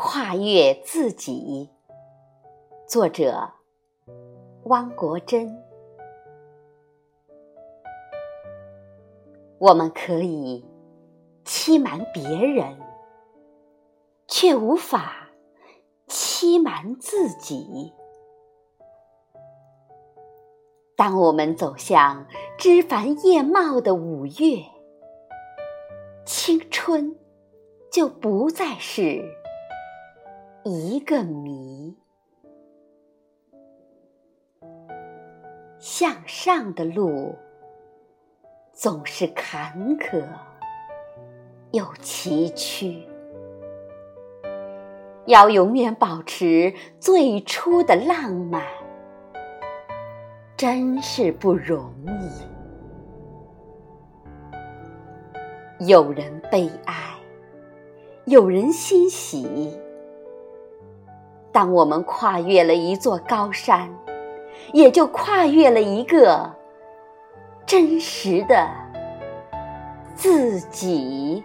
跨越自己。作者：汪国真。我们可以欺瞒别人，却无法欺瞒自己。当我们走向枝繁叶茂的五月，青春就不再是一个谜。向上的路总是坎坷又崎岖，要永远保持最初的浪漫。真是不容易。有人悲哀，有人欣喜。当我们跨越了一座高山，也就跨越了一个真实的自己。